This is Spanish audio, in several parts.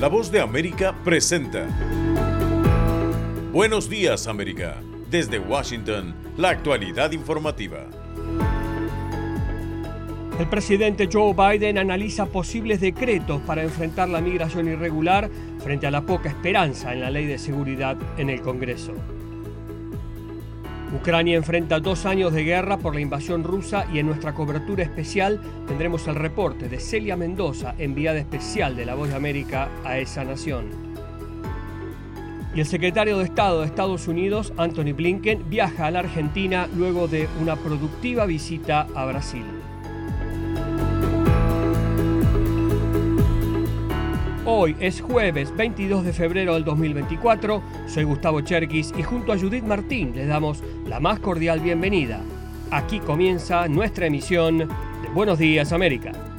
La voz de América presenta. Buenos días América. Desde Washington, la actualidad informativa. El presidente Joe Biden analiza posibles decretos para enfrentar la migración irregular frente a la poca esperanza en la ley de seguridad en el Congreso. Ucrania enfrenta dos años de guerra por la invasión rusa y en nuestra cobertura especial tendremos el reporte de Celia Mendoza, enviada especial de La Voz de América a esa nación. Y el secretario de Estado de Estados Unidos, Anthony Blinken, viaja a la Argentina luego de una productiva visita a Brasil. Hoy es jueves 22 de febrero del 2024. Soy Gustavo Cherkis y junto a Judith Martín les damos la más cordial bienvenida. Aquí comienza nuestra emisión de Buenos Días América.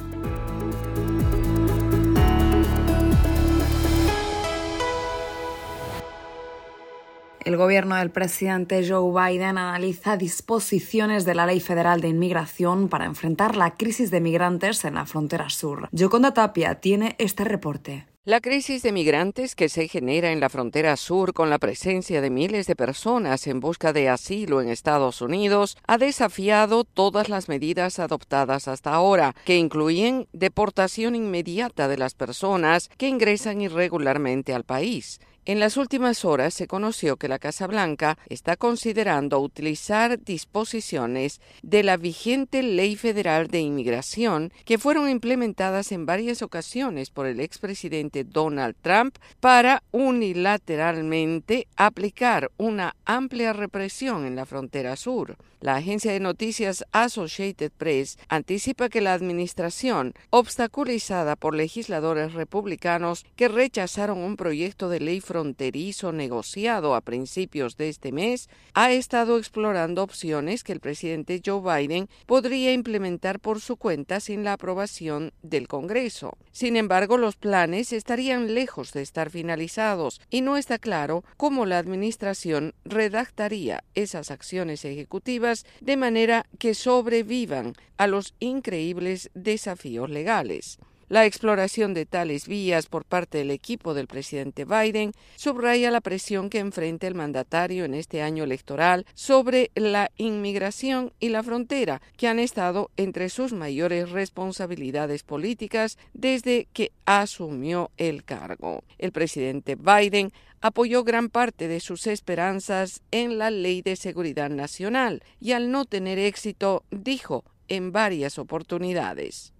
El gobierno del presidente Joe Biden analiza disposiciones de la Ley Federal de Inmigración para enfrentar la crisis de migrantes en la frontera sur. Yoconda Tapia tiene este reporte. La crisis de migrantes que se genera en la frontera sur con la presencia de miles de personas en busca de asilo en Estados Unidos ha desafiado todas las medidas adoptadas hasta ahora, que incluyen deportación inmediata de las personas que ingresan irregularmente al país. En las últimas horas se conoció que la Casa Blanca está considerando utilizar disposiciones de la vigente Ley Federal de Inmigración que fueron implementadas en varias ocasiones por el expresidente Donald Trump para unilateralmente aplicar una amplia represión en la frontera sur. La agencia de noticias Associated Press anticipa que la administración, obstaculizada por legisladores republicanos que rechazaron un proyecto de ley fronterizo negociado a principios de este mes, ha estado explorando opciones que el presidente Joe Biden podría implementar por su cuenta sin la aprobación del Congreso. Sin embargo, los planes estarían lejos de estar finalizados y no está claro cómo la administración redactaría esas acciones ejecutivas de manera que sobrevivan a los increíbles desafíos legales. La exploración de tales vías por parte del equipo del presidente Biden subraya la presión que enfrenta el mandatario en este año electoral sobre la inmigración y la frontera, que han estado entre sus mayores responsabilidades políticas desde que asumió el cargo. El presidente Biden apoyó gran parte de sus esperanzas en la Ley de Seguridad Nacional y al no tener éxito dijo en varias oportunidades.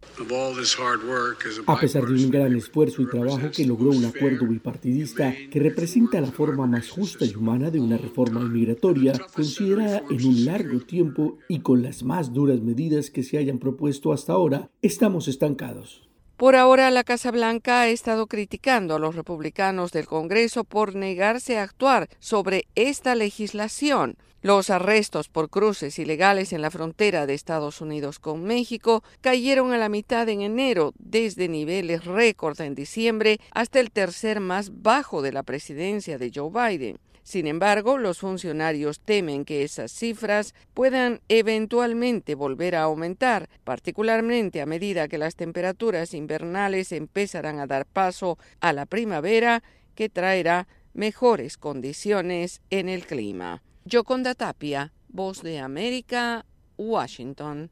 A pesar de un gran esfuerzo y trabajo que logró un acuerdo bipartidista que representa la forma más justa y humana de una reforma inmigratoria considerada en un largo tiempo y con las más duras medidas que se hayan propuesto hasta ahora, estamos estancados. Por ahora, la Casa Blanca ha estado criticando a los republicanos del Congreso por negarse a actuar sobre esta legislación. Los arrestos por cruces ilegales en la frontera de Estados Unidos con México cayeron a la mitad en enero, desde niveles récord en diciembre hasta el tercer más bajo de la presidencia de Joe Biden. Sin embargo, los funcionarios temen que esas cifras puedan eventualmente volver a aumentar, particularmente a medida que las temperaturas invernales empezarán a dar paso a la primavera, que traerá mejores condiciones en el clima. Yoconda Tapia, Voz de América, Washington.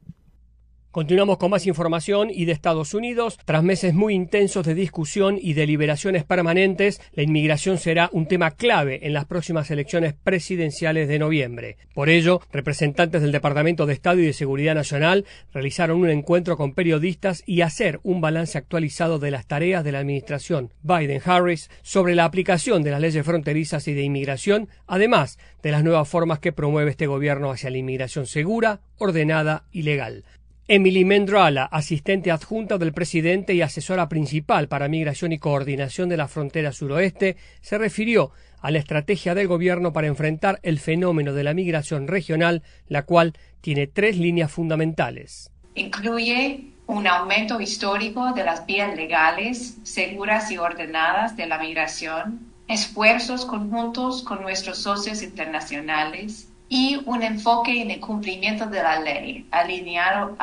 Continuamos con más información y de Estados Unidos. Tras meses muy intensos de discusión y deliberaciones permanentes, la inmigración será un tema clave en las próximas elecciones presidenciales de noviembre. Por ello, representantes del Departamento de Estado y de Seguridad Nacional realizaron un encuentro con periodistas y hacer un balance actualizado de las tareas de la administración Biden-Harris sobre la aplicación de las leyes fronterizas y de inmigración, además de las nuevas formas que promueve este gobierno hacia la inmigración segura, ordenada y legal. Emily Mendrala, asistente adjunta del presidente y asesora principal para migración y coordinación de la frontera suroeste, se refirió a la estrategia del gobierno para enfrentar el fenómeno de la migración regional, la cual tiene tres líneas fundamentales. Incluye un aumento histórico de las vías legales, seguras y ordenadas de la migración, esfuerzos conjuntos con nuestros socios internacionales, y un enfoque en el cumplimiento de la ley, alineado,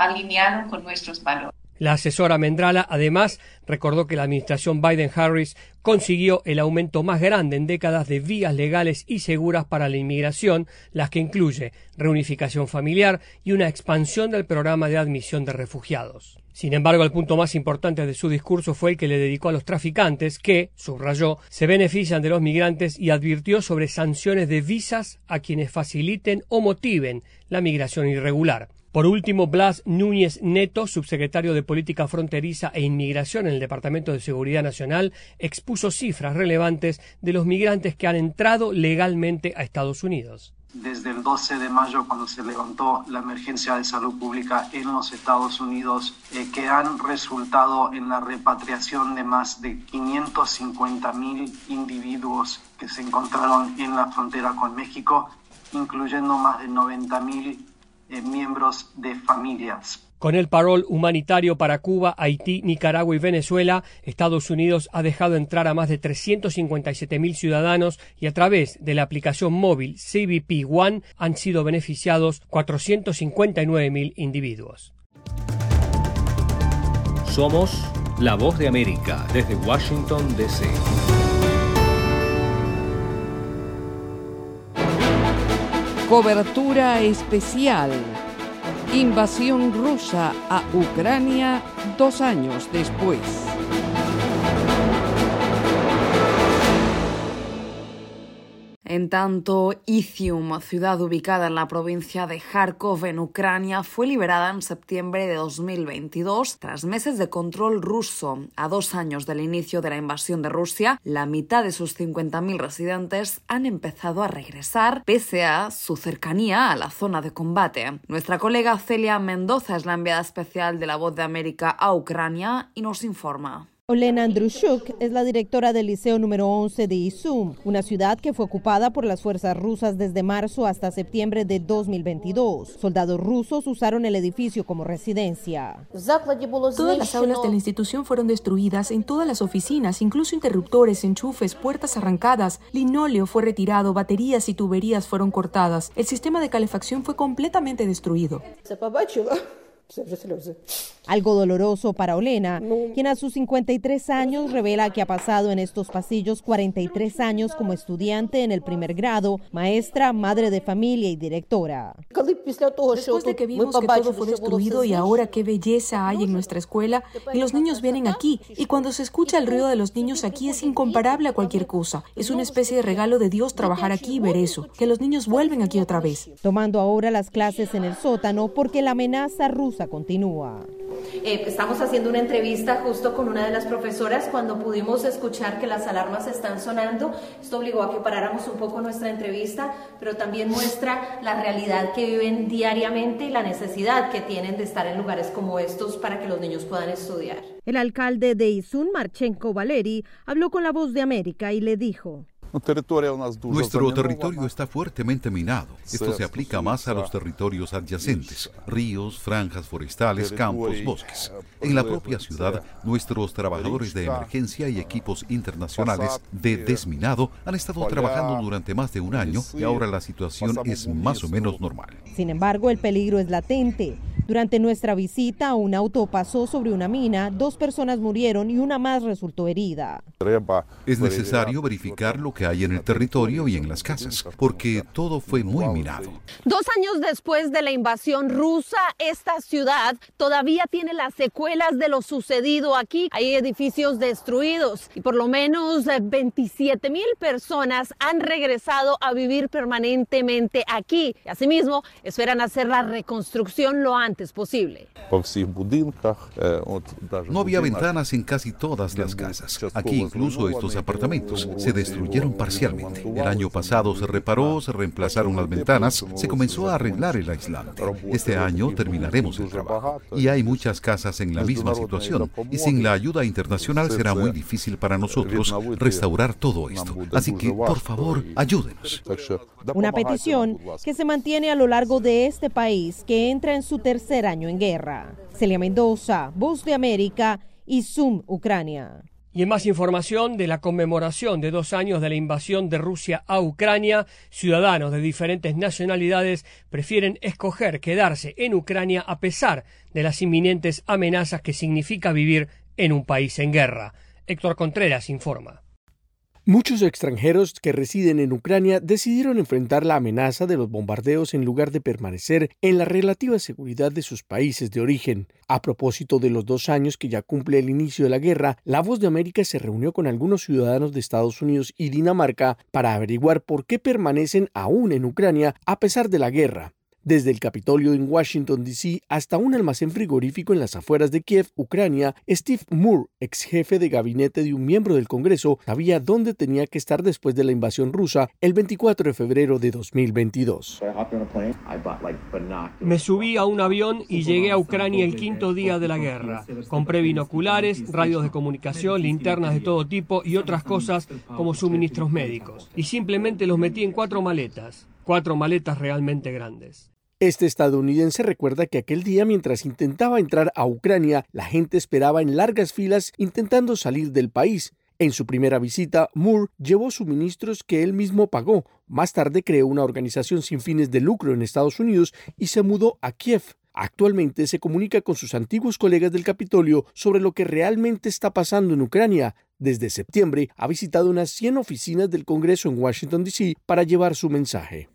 con nuestros valores. La asesora Mendrala además recordó que la administración Biden-Harris consiguió el aumento más grande en décadas de vías legales y seguras para la inmigración, las que incluye reunificación familiar y una expansión del programa de admisión de refugiados. Sin embargo, el punto más importante de su discurso fue el que le dedicó a los traficantes que, subrayó, se benefician de los migrantes y advirtió sobre sanciones de visas a quienes faciliten o motiven la migración irregular. Por último, Blas Núñez Neto, subsecretario de Política Fronteriza e Inmigración en el Departamento de Seguridad Nacional, expuso cifras relevantes de los migrantes que han entrado legalmente a Estados Unidos. Desde el 12 de mayo, cuando se levantó la emergencia de salud pública en los Estados Unidos, eh, que han resultado en la repatriación de más de 550 mil individuos que se encontraron en la frontera con México, incluyendo más de 90 mil eh, miembros de familias. Con el parol humanitario para Cuba, Haití, Nicaragua y Venezuela, Estados Unidos ha dejado entrar a más de 357 mil ciudadanos y a través de la aplicación móvil CBP One han sido beneficiados 459 mil individuos. Somos la voz de América desde Washington, D.C. Cobertura especial. Invasión rusa a Ucrania dos años después. En tanto, Izium, ciudad ubicada en la provincia de Kharkov, en Ucrania, fue liberada en septiembre de 2022 tras meses de control ruso. A dos años del inicio de la invasión de Rusia, la mitad de sus 50.000 residentes han empezado a regresar pese a su cercanía a la zona de combate. Nuestra colega Celia Mendoza es la enviada especial de la Voz de América a Ucrania y nos informa. Olena Andrushuk es la directora del Liceo número 11 de Izum, una ciudad que fue ocupada por las fuerzas rusas desde marzo hasta septiembre de 2022. Soldados rusos usaron el edificio como residencia. Todas las aulas de la institución fueron destruidas, en todas las oficinas, incluso interruptores, enchufes, puertas arrancadas, linóleo fue retirado, baterías y tuberías fueron cortadas. El sistema de calefacción fue completamente destruido. Algo doloroso para Olena, quien a sus 53 años revela que ha pasado en estos pasillos 43 años como estudiante en el primer grado, maestra, madre de familia y directora. Después de que vimos que todo fue destruido y ahora qué belleza hay en nuestra escuela y los niños vienen aquí y cuando se escucha el ruido de los niños aquí es incomparable a cualquier cosa. Es una especie de regalo de Dios trabajar aquí y ver eso, que los niños vuelven aquí otra vez. Tomando ahora las clases en el sótano porque la amenaza rusa continúa. Eh, estamos haciendo una entrevista justo con una de las profesoras cuando pudimos escuchar que las alarmas están sonando. Esto obligó a que paráramos un poco nuestra entrevista, pero también muestra la realidad que viven diariamente y la necesidad que tienen de estar en lugares como estos para que los niños puedan estudiar. El alcalde de Izun, Marchenko Valeri, habló con la voz de América y le dijo. Nuestro territorio está fuertemente minado. Esto se aplica más a los territorios adyacentes, ríos, franjas forestales, campos, bosques. En la propia ciudad, nuestros trabajadores de emergencia y equipos internacionales de desminado han estado trabajando durante más de un año y ahora la situación es más o menos normal. Sin embargo, el peligro es latente. Durante nuestra visita, un auto pasó sobre una mina, dos personas murieron y una más resultó herida. Es necesario verificar lo que hay en el territorio y en las casas, porque todo fue muy minado. Dos años después de la invasión rusa, esta ciudad todavía tiene las secuelas de lo sucedido aquí. Hay edificios destruidos y por lo menos 27 mil personas han regresado a vivir permanentemente aquí. Y asimismo, esperan hacer la reconstrucción lo antes posible. No había ventanas en casi todas las casas. Aquí incluso estos apartamentos se destruyeron parcialmente. El año pasado se reparó, se reemplazaron las ventanas, se comenzó a arreglar el aislante. Este año terminaremos el trabajo. Y hay muchas casas en la misma situación. Y sin la ayuda internacional será muy difícil para nosotros restaurar todo esto. Así que, por favor, ayúdenos. Una petición que se mantiene a lo largo de este país que entra en su año en guerra. Celia Mendoza, Voz de América y Zoom, Ucrania. Y en más información de la conmemoración de dos años de la invasión de Rusia a Ucrania, ciudadanos de diferentes nacionalidades prefieren escoger quedarse en Ucrania a pesar de las inminentes amenazas que significa vivir en un país en guerra. Héctor Contreras informa. Muchos extranjeros que residen en Ucrania decidieron enfrentar la amenaza de los bombardeos en lugar de permanecer en la relativa seguridad de sus países de origen. A propósito de los dos años que ya cumple el inicio de la guerra, La Voz de América se reunió con algunos ciudadanos de Estados Unidos y Dinamarca para averiguar por qué permanecen aún en Ucrania a pesar de la guerra desde el Capitolio en Washington, D.C. hasta un almacén frigorífico en las afueras de Kiev, Ucrania, Steve Moore, ex jefe de gabinete de un miembro del Congreso, sabía dónde tenía que estar después de la invasión rusa el 24 de febrero de 2022. Me subí a un avión y llegué a Ucrania el quinto día de la guerra. Compré binoculares, radios de comunicación, linternas de todo tipo y otras cosas como suministros médicos. Y simplemente los metí en cuatro maletas cuatro maletas realmente grandes. Este estadounidense recuerda que aquel día mientras intentaba entrar a Ucrania, la gente esperaba en largas filas intentando salir del país. En su primera visita, Moore llevó suministros que él mismo pagó. Más tarde creó una organización sin fines de lucro en Estados Unidos y se mudó a Kiev. Actualmente se comunica con sus antiguos colegas del Capitolio sobre lo que realmente está pasando en Ucrania. Desde septiembre ha visitado unas 100 oficinas del Congreso en Washington, D.C. para llevar su mensaje.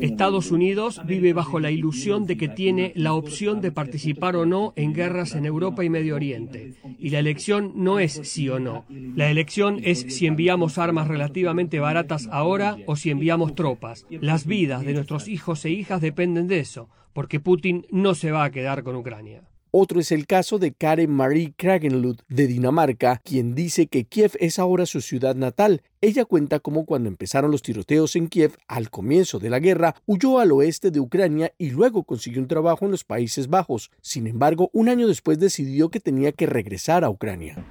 Estados Unidos vive bajo la ilusión de que tiene la opción de participar o no en guerras en Europa y Medio Oriente. Y la elección no es sí o no. La elección es si enviamos armas relativamente baratas ahora o si enviamos tropas. Las vidas de nuestros hijos e hijas dependen de eso, porque Putin no se va a quedar con Ucrania. Otro es el caso de Karen Marie Kragenlund de Dinamarca, quien dice que Kiev es ahora su ciudad natal ella cuenta cómo cuando empezaron los tiroteos en Kiev al comienzo de la guerra, huyó al oeste de Ucrania y luego consiguió un trabajo en los Países Bajos. Sin embargo, un año después decidió que tenía que regresar a Ucrania.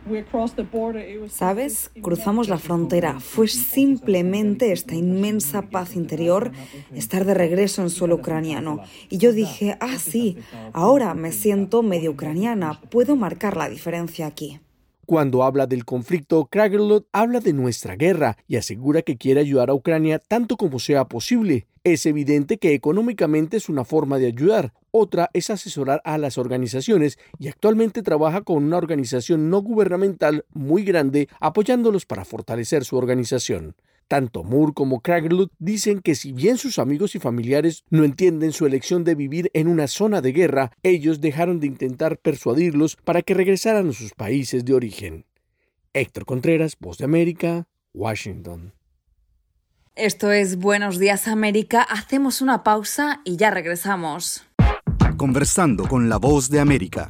¿Sabes? Cruzamos la frontera. Fue simplemente esta inmensa paz interior estar de regreso en suelo ucraniano. Y yo dije, ah, sí, ahora me siento medio ucraniana, puedo marcar la diferencia aquí. Cuando habla del conflicto, Kragerlot habla de nuestra guerra y asegura que quiere ayudar a Ucrania tanto como sea posible. Es evidente que económicamente es una forma de ayudar, otra es asesorar a las organizaciones y actualmente trabaja con una organización no gubernamental muy grande apoyándolos para fortalecer su organización. Tanto Moore como Kragerlut dicen que si bien sus amigos y familiares no entienden su elección de vivir en una zona de guerra, ellos dejaron de intentar persuadirlos para que regresaran a sus países de origen. Héctor Contreras, Voz de América, Washington. Esto es Buenos Días América. Hacemos una pausa y ya regresamos. Conversando con la Voz de América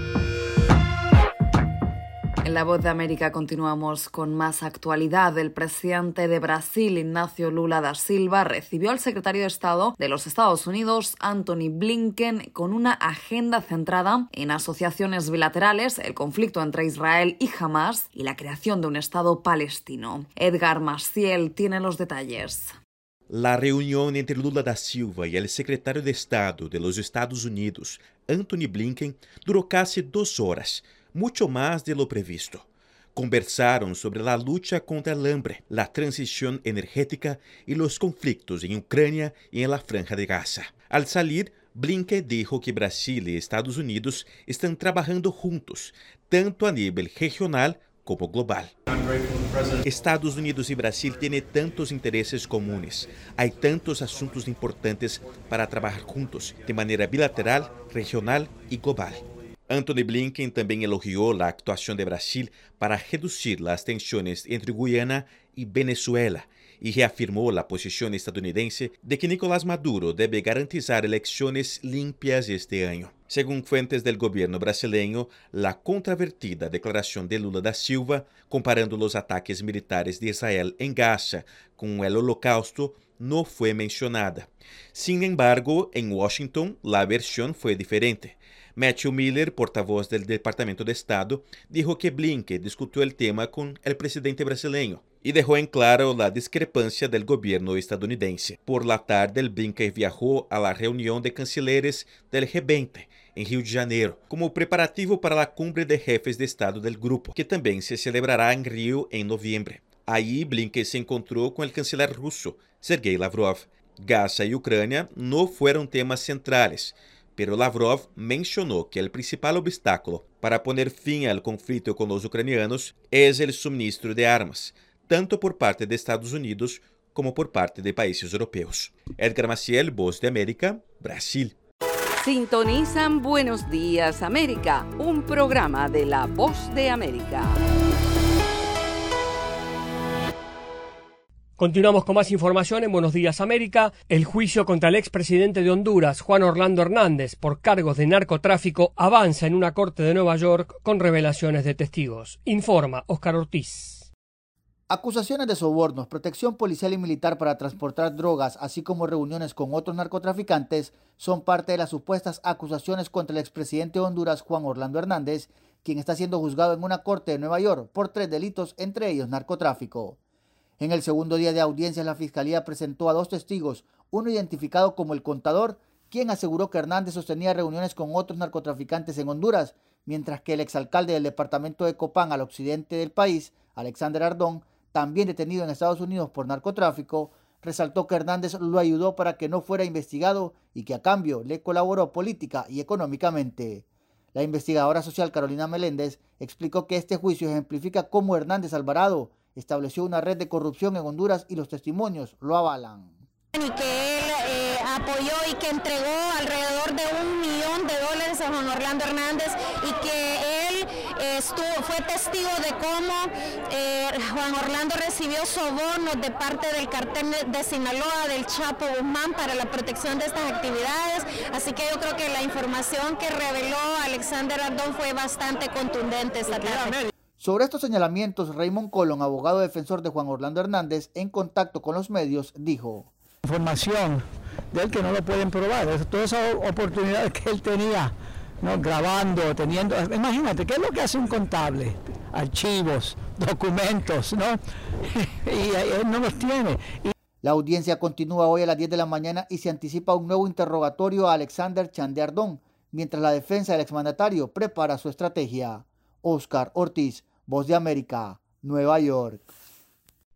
En la voz de América continuamos con más actualidad. El presidente de Brasil, Ignacio Lula da Silva, recibió al secretario de Estado de los Estados Unidos, Anthony Blinken, con una agenda centrada en asociaciones bilaterales, el conflicto entre Israel y Hamas y la creación de un Estado palestino. Edgar Maciel tiene los detalles. La reunión entre Lula da Silva y el secretario de Estado de los Estados Unidos, Anthony Blinken, duró casi dos horas mucho más de lo previsto. Conversaron sobre la lucha contra el hambre, la transición energética y los conflictos en Ucrania y en la Franja de Gaza. Al salir, Blinken dijo que Brasil y Estados Unidos están trabajando juntos, tanto a nivel regional como global. Estados Unidos y Brasil tienen tantos intereses comunes, hay tantos asuntos importantes para trabajar juntos de manera bilateral, regional y global. Anthony Blinken também elogiou a atuação de Brasil para reduzir as tensões entre Guyana e Venezuela y reafirmó la posición estadounidense de que Nicolás Maduro debe garantizar elecciones limpias este año. Según fuentes del gobierno brasileño, la controvertida declaración de Lula da Silva, comparando los ataques militares de Israel en Gaza con el holocausto, no fue mencionada. Sin embargo, en Washington la versión fue diferente. Matthew Miller, portavoz del Departamento de Estado, dijo que Blinken discutió el tema con el presidente brasileño y dejó en claro la discrepancia del gobierno estadounidense. Por la tarde, Blinken viajó a la de cancilleres del G20 en Rio de Janeiro, como preparativo para la cumbre de jefes de Estado del grupo, que también se celebrará en Rio en noviembre. Allí, Blinken se encontró con el canciller ruso, Sergei Lavrov. Gaza y Ucrania no fueron temas centrales, pero Lavrov mencionó que el principal obstáculo para poner fin al conflicto con los ucranianos es el suministro de armas, tanto por parte de Estados Unidos como por parte de países europeos. Edgar Maciel, Voz de América, Brasil. Sintonizan Buenos Días América, un programa de la Voz de América. Continuamos con más información en Buenos Días América. El juicio contra el expresidente de Honduras, Juan Orlando Hernández, por cargos de narcotráfico avanza en una corte de Nueva York con revelaciones de testigos. Informa Oscar Ortiz. Acusaciones de sobornos, protección policial y militar para transportar drogas, así como reuniones con otros narcotraficantes, son parte de las supuestas acusaciones contra el expresidente de Honduras, Juan Orlando Hernández, quien está siendo juzgado en una corte de Nueva York por tres delitos, entre ellos narcotráfico. En el segundo día de audiencia, la Fiscalía presentó a dos testigos, uno identificado como el contador, quien aseguró que Hernández sostenía reuniones con otros narcotraficantes en Honduras, mientras que el exalcalde del departamento de Copán al occidente del país, Alexander Ardón, también detenido en Estados Unidos por narcotráfico, resaltó que Hernández lo ayudó para que no fuera investigado y que a cambio le colaboró política y económicamente. La investigadora social Carolina Meléndez explicó que este juicio ejemplifica cómo Hernández Alvarado estableció una red de corrupción en Honduras y los testimonios lo avalan. Y que él eh, apoyó y que entregó alrededor de un millón de dólares a Juan Orlando Hernández y que él estuvo, fue testigo de cómo eh, Juan Orlando recibió sobornos de parte del cartel de Sinaloa, del Chapo Guzmán, para la protección de estas actividades. Así que yo creo que la información que reveló Alexander Ardón fue bastante contundente esta tarde. Sobre estos señalamientos, Raymond Colón, abogado defensor de Juan Orlando Hernández, en contacto con los medios, dijo. Información de él que no lo pueden probar, todas esas oportunidades que él tenía, ¿no? grabando, teniendo, imagínate, ¿qué es lo que hace un contable? Archivos, documentos, ¿no? y él no los tiene. La audiencia continúa hoy a las 10 de la mañana y se anticipa un nuevo interrogatorio a Alexander Chandeardón, mientras la defensa del exmandatario prepara su estrategia. Oscar Ortiz, Voz de América, Nueva York.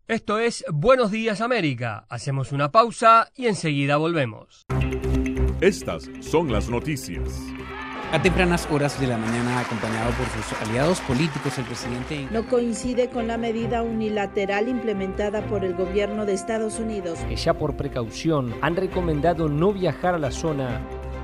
Esto es Buenos Días América. Hacemos una pausa y enseguida volvemos. Estas son las noticias. A tempranas horas de la mañana, acompañado por sus aliados políticos, el presidente no coincide con la medida unilateral implementada por el gobierno de Estados Unidos, que ya por precaución han recomendado no viajar a la zona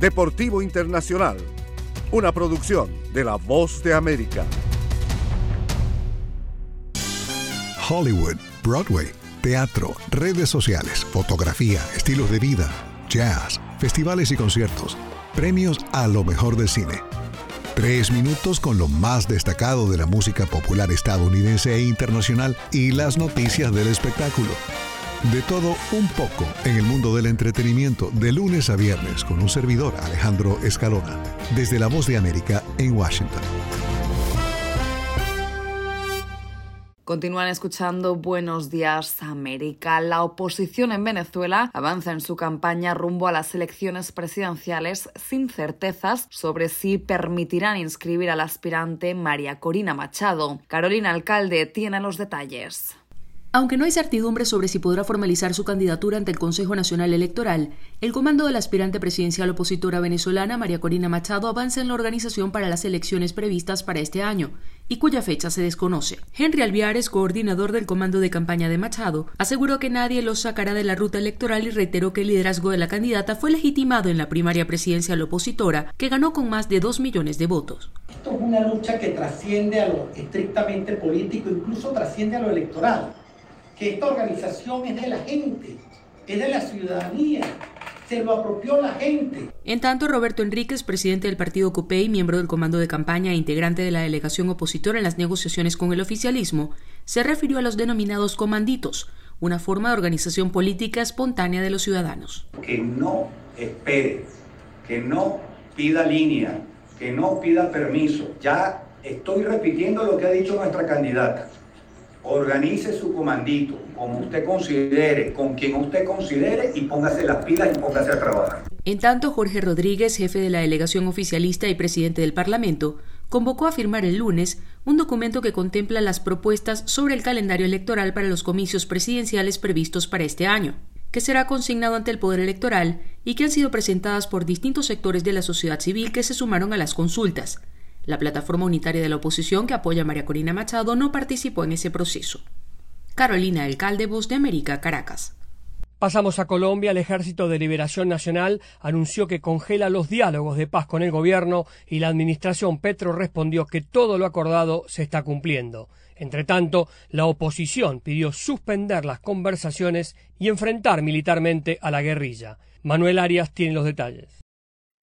Deportivo Internacional, una producción de La Voz de América. Hollywood, Broadway, teatro, redes sociales, fotografía, estilos de vida, jazz, festivales y conciertos, premios a lo mejor del cine. Tres minutos con lo más destacado de la música popular estadounidense e internacional y las noticias del espectáculo. De todo un poco en el mundo del entretenimiento de lunes a viernes con un servidor Alejandro Escalona, desde La Voz de América en Washington. Continúan escuchando Buenos Días América. La oposición en Venezuela avanza en su campaña rumbo a las elecciones presidenciales sin certezas sobre si permitirán inscribir al aspirante María Corina Machado. Carolina Alcalde tiene los detalles. Aunque no hay certidumbre sobre si podrá formalizar su candidatura ante el Consejo Nacional Electoral, el comando de la aspirante presidencial opositora venezolana María Corina Machado avanza en la organización para las elecciones previstas para este año y cuya fecha se desconoce. Henry Alviares, coordinador del comando de campaña de Machado, aseguró que nadie los sacará de la ruta electoral y reiteró que el liderazgo de la candidata fue legitimado en la primaria presidencial opositora, que ganó con más de dos millones de votos. Esto es una lucha que trasciende a lo estrictamente político, incluso trasciende a lo electoral que esta organización es de la gente, es de la ciudadanía, se lo apropió la gente. En tanto, Roberto Enríquez, presidente del partido COPEI, miembro del comando de campaña e integrante de la delegación opositora en las negociaciones con el oficialismo, se refirió a los denominados comanditos, una forma de organización política espontánea de los ciudadanos. Que no espere, que no pida línea, que no pida permiso. Ya estoy repitiendo lo que ha dicho nuestra candidata organice su comandito como usted considere, con quien usted considere y póngase las pilas y póngase a trabajar. En tanto, Jorge Rodríguez, jefe de la delegación oficialista y presidente del Parlamento, convocó a firmar el lunes un documento que contempla las propuestas sobre el calendario electoral para los comicios presidenciales previstos para este año, que será consignado ante el Poder Electoral y que han sido presentadas por distintos sectores de la sociedad civil que se sumaron a las consultas, la plataforma unitaria de la oposición que apoya a María Corina Machado no participó en ese proceso. Carolina Alcalde, Voz de América, Caracas. Pasamos a Colombia. El Ejército de Liberación Nacional anunció que congela los diálogos de paz con el gobierno y la administración Petro respondió que todo lo acordado se está cumpliendo. Entre tanto, la oposición pidió suspender las conversaciones y enfrentar militarmente a la guerrilla. Manuel Arias tiene los detalles.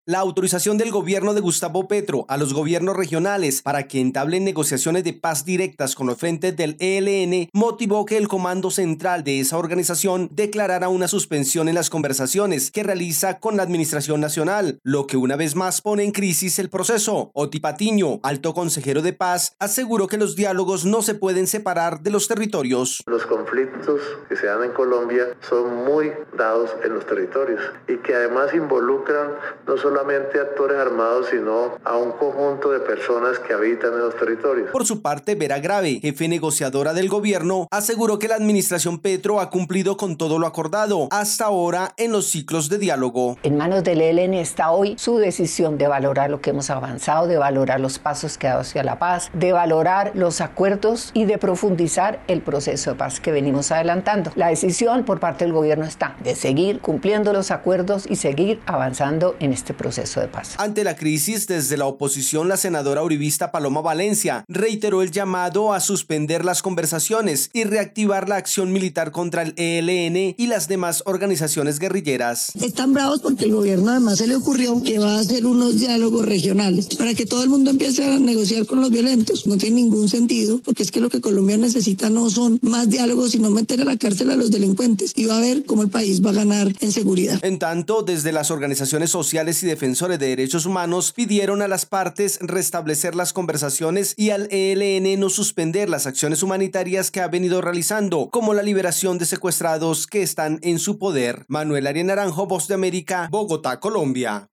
La autorización del gobierno de Gustavo Petro a los gobiernos regionales para que entablen negociaciones de paz directas con los frentes del ELN motivó que el comando central de esa organización declarara una suspensión en las conversaciones que realiza con la Administración Nacional, lo que una vez más pone en crisis el proceso. Oti Patiño, alto consejero de paz, aseguró que los diálogos no se pueden separar de los territorios. Los conflictos que se dan en Colombia son muy dados en los territorios y que además involucran no solo solamente actores armados, sino a un conjunto de personas que habitan en los territorios. Por su parte, Vera Grave, jefe negociadora del gobierno, aseguró que la administración Petro ha cumplido con todo lo acordado hasta ahora en los ciclos de diálogo. En manos del ELN está hoy su decisión de valorar lo que hemos avanzado, de valorar los pasos que ha dado hacia la paz, de valorar los acuerdos y de profundizar el proceso de paz que venimos adelantando. La decisión por parte del gobierno está de seguir cumpliendo los acuerdos y seguir avanzando en este proceso proceso de paz. Ante la crisis, desde la oposición, la senadora uribista Paloma Valencia reiteró el llamado a suspender las conversaciones y reactivar la acción militar contra el ELN y las demás organizaciones guerrilleras. Están bravos porque el gobierno además se le ocurrió que va a hacer unos diálogos regionales para que todo el mundo empiece a negociar con los violentos. No tiene ningún sentido porque es que lo que Colombia necesita no son más diálogos, sino meter a la cárcel a los delincuentes y va a ver cómo el país va a ganar en seguridad. En tanto, desde las organizaciones sociales y defensores de derechos humanos pidieron a las partes restablecer las conversaciones y al ELN no suspender las acciones humanitarias que ha venido realizando, como la liberación de secuestrados que están en su poder. Manuel Arias Naranjo, Voz de América, Bogotá, Colombia.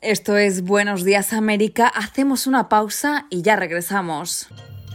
Esto es Buenos Días América. Hacemos una pausa y ya regresamos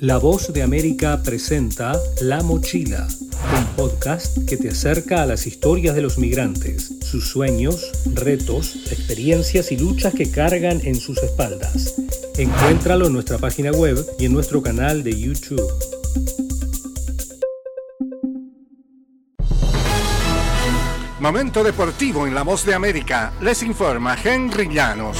La voz de América presenta La Mochila, un podcast que te acerca a las historias de los migrantes, sus sueños, retos, experiencias y luchas que cargan en sus espaldas. Encuéntralo en nuestra página web y en nuestro canal de YouTube. Momento deportivo en La Voz de América. Les informa Henry Llanos.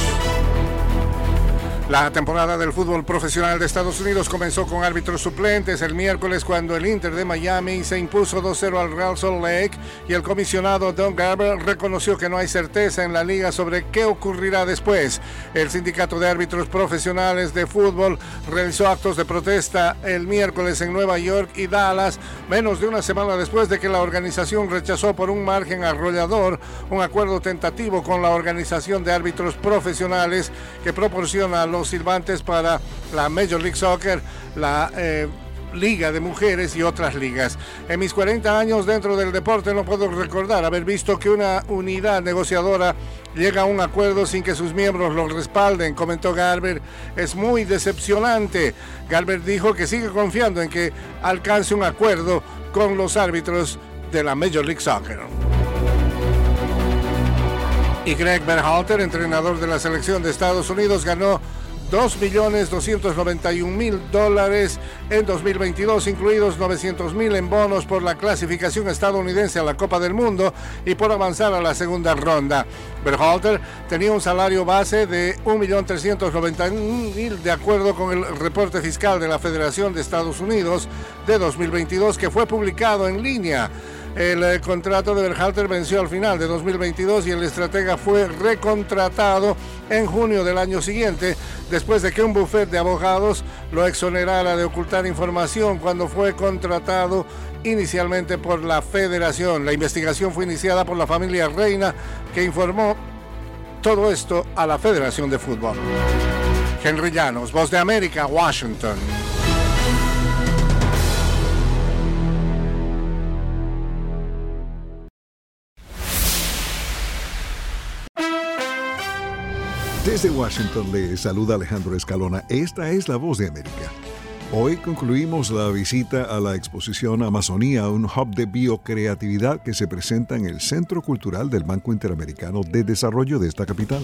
La temporada del fútbol profesional de Estados Unidos comenzó con árbitros suplentes el miércoles cuando el Inter de Miami se impuso 2-0 al Real Salt Lake y el comisionado Don Garber reconoció que no hay certeza en la liga sobre qué ocurrirá después. El sindicato de árbitros profesionales de fútbol realizó actos de protesta el miércoles en Nueva York y Dallas, menos de una semana después de que la organización rechazó por un margen arrollador un acuerdo tentativo con la organización de árbitros profesionales que proporciona a los silbantes para la Major League Soccer, la eh, Liga de Mujeres y otras ligas. En mis 40 años dentro del deporte no puedo recordar haber visto que una unidad negociadora llega a un acuerdo sin que sus miembros lo respalden, comentó Garber. Es muy decepcionante. Garber dijo que sigue confiando en que alcance un acuerdo con los árbitros de la Major League Soccer. Y Greg Berhalter, entrenador de la selección de Estados Unidos, ganó 2.291.000 dólares en 2022, incluidos 900.000 en bonos por la clasificación estadounidense a la Copa del Mundo y por avanzar a la segunda ronda. Berhalter tenía un salario base de 1.391.000 de acuerdo con el reporte fiscal de la Federación de Estados Unidos de 2022 que fue publicado en línea. El eh, contrato de Berhalter venció al final de 2022 y el estratega fue recontratado en junio del año siguiente, después de que un bufete de abogados lo exonerara de ocultar información cuando fue contratado inicialmente por la federación. La investigación fue iniciada por la familia Reina, que informó todo esto a la Federación de Fútbol. Henry Llanos, Voz de América, Washington. Desde Washington le saluda Alejandro Escalona. Esta es la voz de América. Hoy concluimos la visita a la exposición Amazonía, un hub de biocreatividad que se presenta en el Centro Cultural del Banco Interamericano de Desarrollo de esta capital.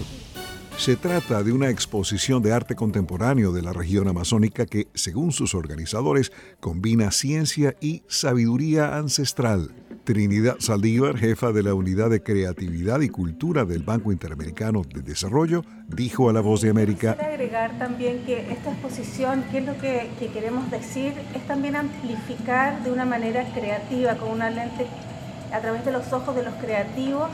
Se trata de una exposición de arte contemporáneo de la región amazónica que, según sus organizadores, combina ciencia y sabiduría ancestral. Trinidad Saldívar, jefa de la Unidad de Creatividad y Cultura del Banco Interamericano de Desarrollo, dijo a La Voz de América. Quiero agregar también que esta exposición, ¿qué es lo que, que queremos decir? Es también amplificar de una manera creativa, con una lente a través de los ojos de los creativos,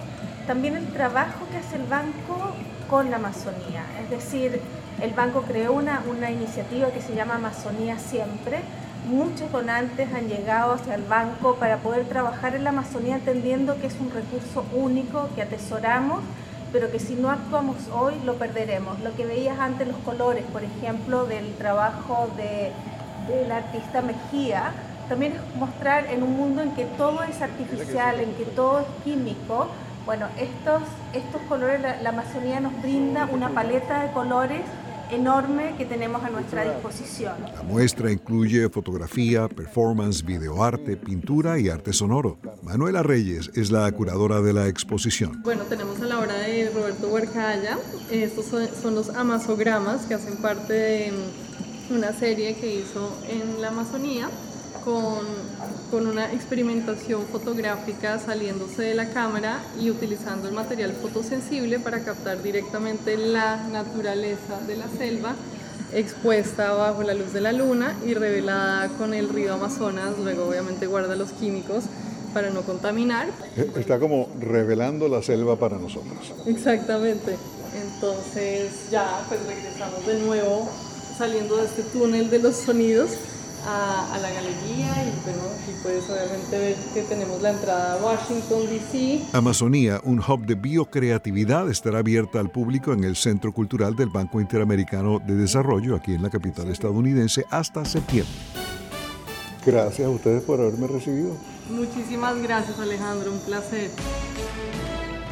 también el trabajo que hace el banco con la Amazonía. Es decir, el banco creó una, una iniciativa que se llama Amazonía Siempre. Muchos donantes han llegado hacia el banco para poder trabajar en la Amazonía entendiendo que es un recurso único que atesoramos, pero que si no actuamos hoy lo perderemos. Lo que veías antes, los colores, por ejemplo, del trabajo de, del artista Mejía, también es mostrar en un mundo en que todo es artificial, en que todo es químico, bueno, estos, estos colores, la, Amazonía nos brinda una paleta de colores enorme que tenemos a nuestra disposición. La muestra incluye fotografía, performance, videoarte, pintura y arte sonoro. Manuela Reyes es la curadora de la exposición. Bueno, tenemos a la obra de Roberto Huercaya. Estos son, son los amazogramas que hacen parte de una serie que hizo en la Amazonía con, con, una experimentación fotográfica saliéndose de la cámara y utilizando el material fotosensible para captar directamente la naturaleza de la selva expuesta bajo la luz de la luna y revelada con el río Amazonas, luego obviamente guarda los químicos para no contaminar. Eh, está como revelando la selva para nosotros. Exactamente. Entonces ya pues regresamos de nuevo saliendo de este túnel de los sonidos a, la galería y bueno, aquí puedes obviamente ver que tenemos la entrada a Washington, D.C. Amazonía, un hub de biocreatividad, estará abierta al público en el Centro Cultural del Banco Interamericano de Desarrollo, aquí en la capital estadounidense, hasta septiembre. Gracias a ustedes por haberme recibido. Muchísimas gracias Alejandro, un placer.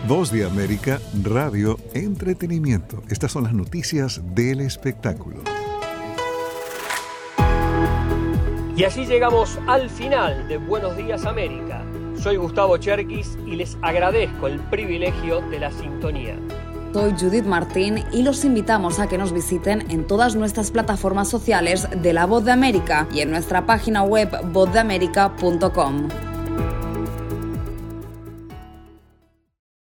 Voz de América, radio, entretenimiento. Estas son las noticias del espectáculo. Y así llegamos al final de Buenos Días América. Soy Gustavo Cherkis y les agradezco el privilegio de la sintonía. Soy Judith Martín y los invitamos a que nos visiten en todas nuestras plataformas sociales de La Voz de América y en nuestra página web vozdeamerica.com.